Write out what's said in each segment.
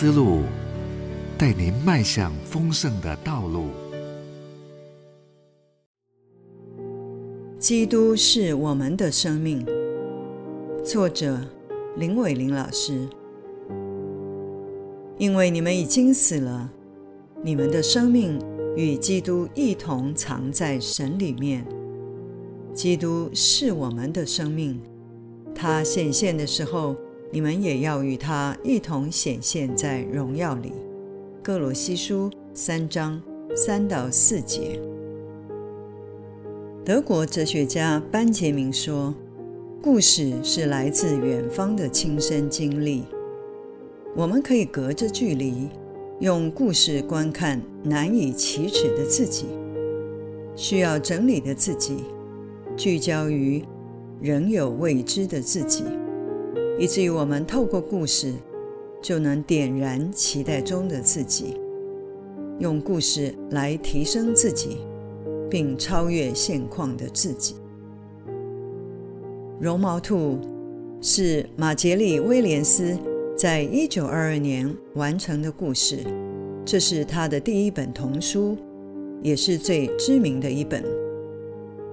思路，带您迈向丰盛的道路。基督是我们的生命。作者林伟玲老师。因为你们已经死了，你们的生命与基督一同藏在神里面。基督是我们的生命，他显现的时候。你们也要与他一同显现在荣耀里。各罗西书三章三到四节。德国哲学家班杰明说：“故事是来自远方的亲身经历。我们可以隔着距离，用故事观看难以启齿的自己，需要整理的自己，聚焦于仍有未知的自己。”以至于我们透过故事，就能点燃期待中的自己，用故事来提升自己，并超越现况的自己。绒毛兔是马杰里·威廉斯在一九二二年完成的故事，这是他的第一本童书，也是最知名的一本，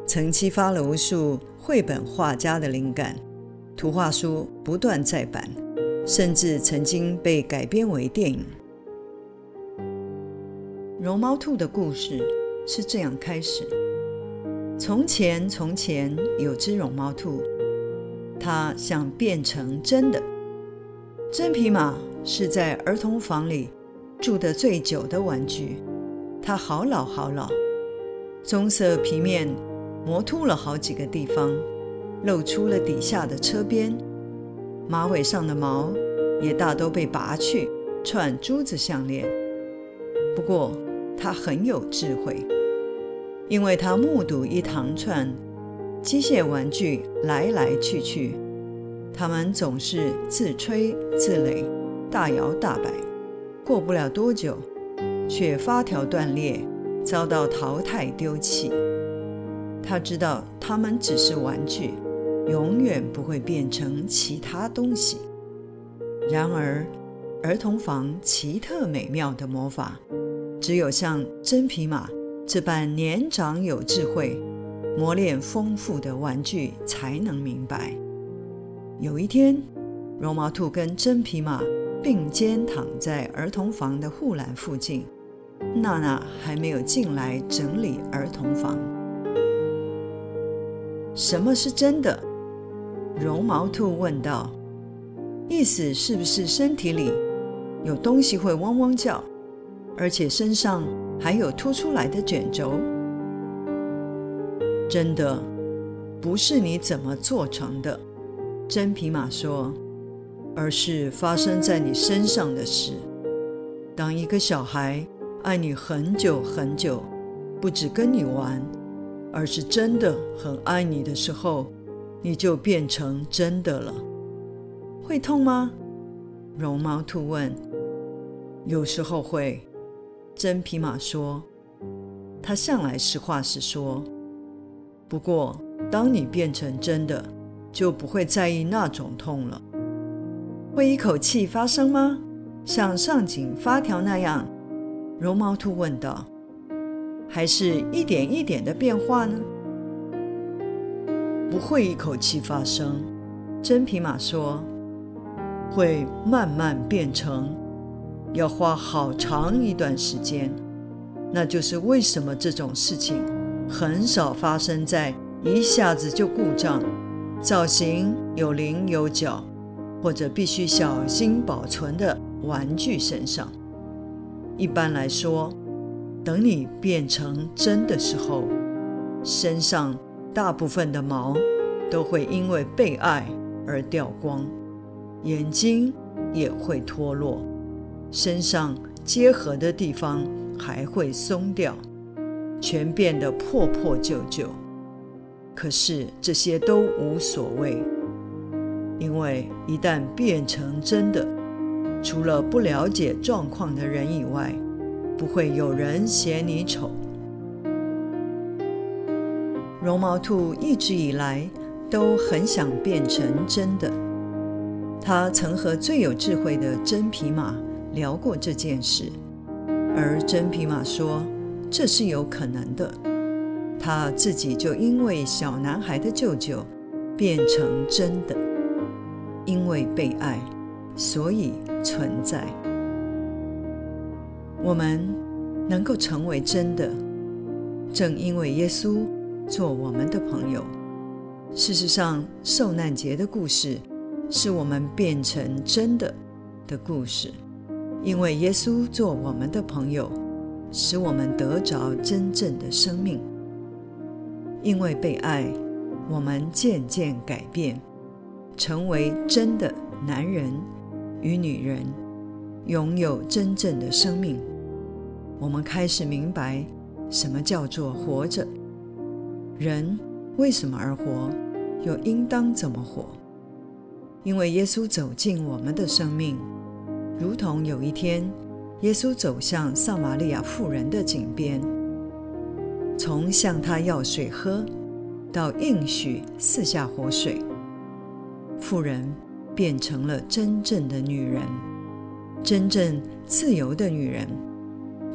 曾激发了无数绘本画家的灵感。图画书不断再版，甚至曾经被改编为电影。绒毛兔的故事是这样开始：从前，从前有只绒毛兔，它想变成真的。真皮马是在儿童房里住得最久的玩具，它好老好老，棕色皮面磨秃了好几个地方。露出了底下的车边，马尾上的毛也大都被拔去，串珠子项链。不过他很有智慧，因为他目睹一长串机械玩具来来去去，他们总是自吹自擂，大摇大摆。过不了多久，却发条断裂，遭到淘汰丢弃。他知道他们只是玩具。永远不会变成其他东西。然而，儿童房奇特美妙的魔法，只有像真皮马这般年长有智慧、磨练丰富的玩具才能明白。有一天，绒毛兔跟真皮马并肩躺在儿童房的护栏附近，娜娜还没有进来整理儿童房。什么是真的？绒毛兔问道：“意思是不是身体里有东西会汪汪叫，而且身上还有凸出来的卷轴？”“真的，不是你怎么做成的。”真皮马说，“而是发生在你身上的事。当一个小孩爱你很久很久，不只跟你玩，而是真的很爱你的时候。”你就变成真的了，会痛吗？绒毛兔问。有时候会，真皮马说。他向来实话实说。不过，当你变成真的，就不会在意那种痛了。会一口气发生吗？像上紧发条那样？绒毛兔问道。还是一点一点的变化呢？不会一口气发生，真皮马说，会慢慢变成，要花好长一段时间。那就是为什么这种事情很少发生在一下子就故障、造型有棱有角或者必须小心保存的玩具身上。一般来说，等你变成真的时候，身上。大部分的毛都会因为被爱而掉光，眼睛也会脱落，身上结合的地方还会松掉，全变得破破旧旧。可是这些都无所谓，因为一旦变成真的，除了不了解状况的人以外，不会有人嫌你丑。绒毛兔一直以来都很想变成真的。他曾和最有智慧的真皮马聊过这件事，而真皮马说这是有可能的。他自己就因为小男孩的舅舅变成真的，因为被爱，所以存在。我们能够成为真的，正因为耶稣做我们的朋友。事实上，受难节的故事是我们变成真的的故事，因为耶稣做我们的朋友，使我们得着真正的生命。因为被爱，我们渐渐改变，成为真的男人与女人，拥有真正的生命。我们开始明白什么叫做活着，人为什么而活，又应当怎么活。因为耶稣走进我们的生命，如同有一天，耶稣走向撒玛利亚妇人的井边。从向他要水喝，到应许四下活水，妇人变成了真正的女人，真正自由的女人，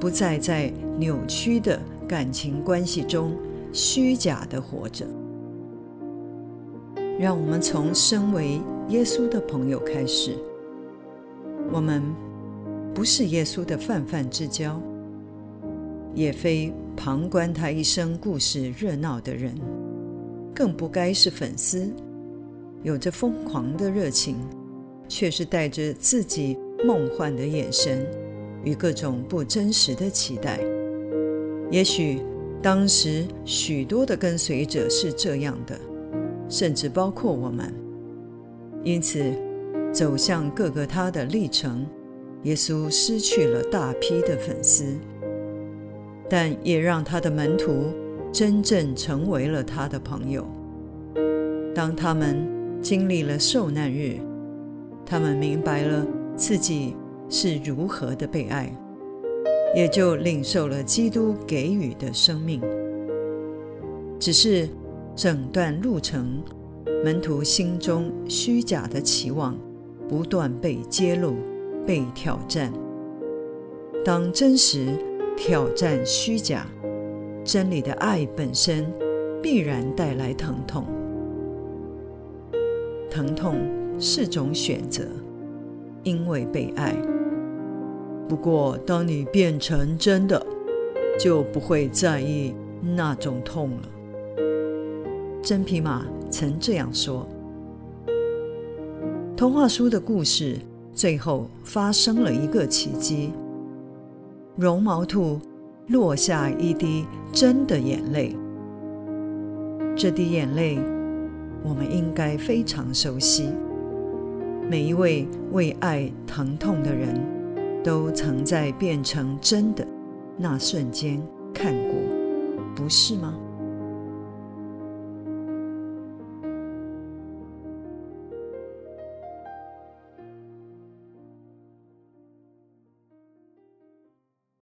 不再在扭曲的感情关系中虚假的活着。让我们从身为耶稣的朋友开始，我们不是耶稣的泛泛之交。也非旁观他一生故事热闹的人，更不该是粉丝，有着疯狂的热情，却是带着自己梦幻的眼神与各种不真实的期待。也许当时许多的跟随者是这样的，甚至包括我们。因此，走向各个他的历程，耶稣失去了大批的粉丝。但也让他的门徒真正成为了他的朋友。当他们经历了受难日，他们明白了自己是如何的被爱，也就领受了基督给予的生命。只是整段路程，门徒心中虚假的期望不断被揭露、被挑战。当真实。挑战虚假，真理的爱本身必然带来疼痛。疼痛是种选择，因为被爱。不过，当你变成真的，就不会在意那种痛了。真皮马曾这样说。童话书的故事最后发生了一个奇迹。绒毛兔落下一滴真的眼泪，这滴眼泪我们应该非常熟悉。每一位为爱疼痛的人都曾在变成真的那瞬间看过，不是吗？